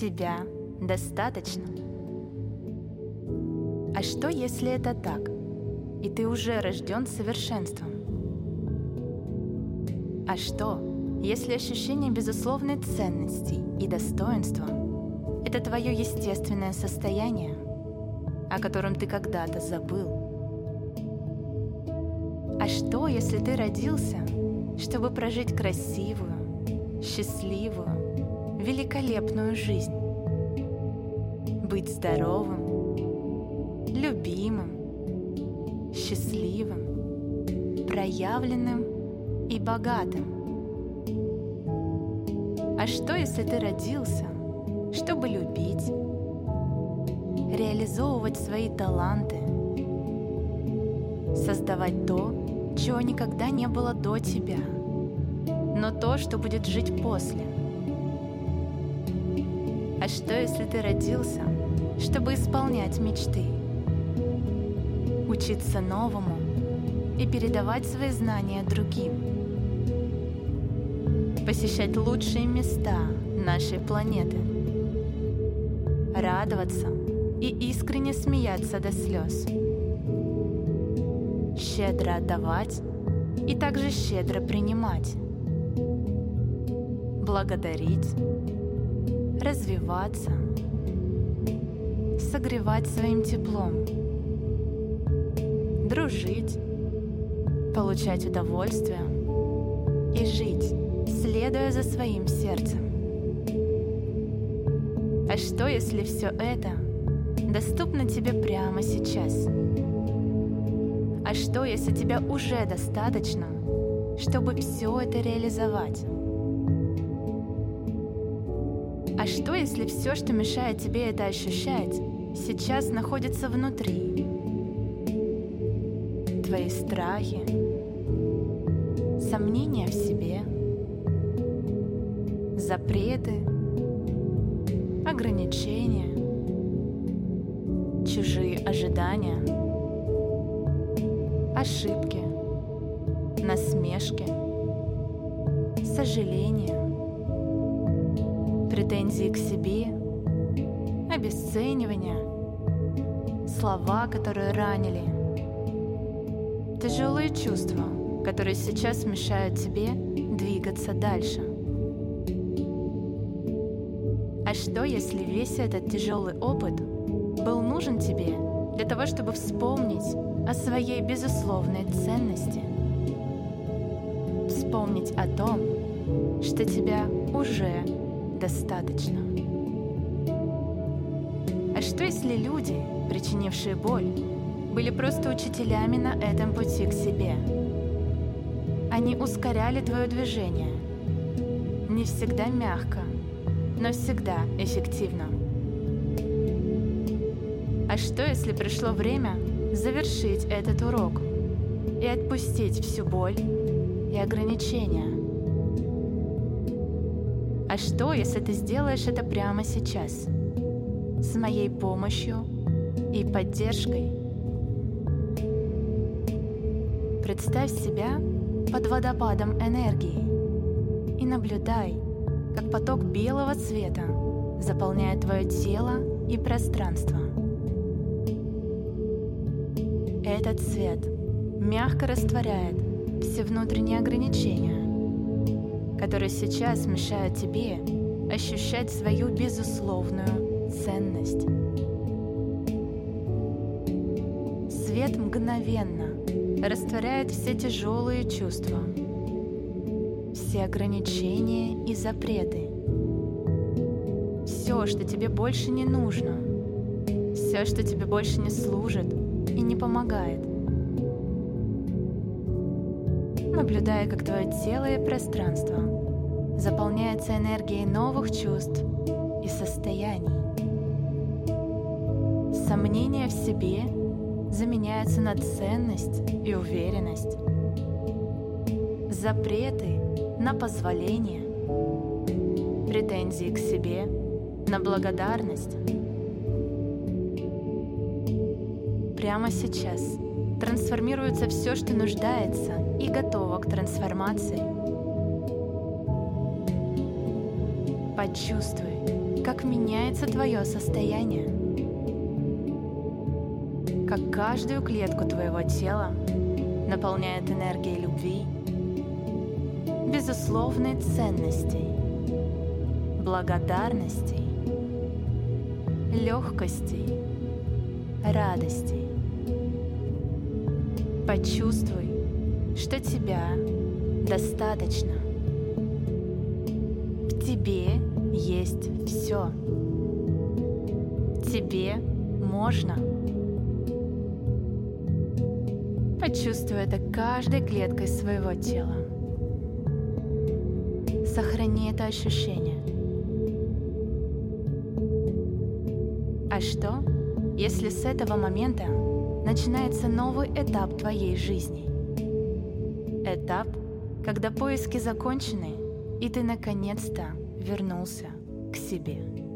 Тебя достаточно. А что, если это так, и ты уже рожден совершенством? А что, если ощущение безусловной ценности и достоинства — это твое естественное состояние, о котором ты когда-то забыл? А что, если ты родился, чтобы прожить красивую, счастливую, великолепную жизнь? Быть здоровым, любимым, счастливым, проявленным и богатым. А что, если ты родился, чтобы любить, реализовывать свои таланты, создавать то, чего никогда не было до тебя, но то, что будет жить после? А что, если ты родился, чтобы исполнять мечты, учиться новому и передавать свои знания другим? посещать лучшие места нашей планеты, радоваться и искренне смеяться до слез, щедро отдавать и также щедро принимать, благодарить, развиваться, согревать своим теплом, дружить, получать удовольствие и жить следуя за своим сердцем. А что, если все это доступно тебе прямо сейчас? А что, если тебя уже достаточно, чтобы все это реализовать? А что, если все, что мешает тебе это ощущать, сейчас находится внутри? Твои страхи, сомнения в себе — запреты, ограничения, чужие ожидания, ошибки, насмешки, сожаления, претензии к себе, обесценивания, слова, которые ранили, тяжелые чувства, которые сейчас мешают тебе двигаться дальше. А что, если весь этот тяжелый опыт был нужен тебе для того, чтобы вспомнить о своей безусловной ценности? Вспомнить о том, что тебя уже достаточно. А что, если люди, причинившие боль, были просто учителями на этом пути к себе? Они ускоряли твое движение, не всегда мягко, но всегда эффективно. А что, если пришло время завершить этот урок и отпустить всю боль и ограничения? А что, если ты сделаешь это прямо сейчас, с моей помощью и поддержкой? Представь себя под водопадом энергии и наблюдай, как поток белого цвета заполняет твое тело и пространство. Этот цвет мягко растворяет все внутренние ограничения, которые сейчас мешают тебе ощущать свою безусловную ценность. Свет мгновенно растворяет все тяжелые чувства – все ограничения и запреты. Все, что тебе больше не нужно. Все, что тебе больше не служит и не помогает. Наблюдая, как твое тело и пространство заполняется энергией новых чувств и состояний. Сомнения в себе заменяются на ценность и уверенность. Запреты на позволение, претензии к себе, на благодарность. Прямо сейчас трансформируется все, что нуждается и готово к трансформации. Почувствуй, как меняется твое состояние. Как каждую клетку твоего тела наполняет энергией любви, безусловной ценностей, благодарностей, легкостей, радостей. Почувствуй, что тебя достаточно. В тебе есть все. Тебе можно. Почувствуй это каждой клеткой своего тела. Сохрани это ощущение. А что, если с этого момента начинается новый этап твоей жизни? Этап, когда поиски закончены, и ты наконец-то вернулся к себе.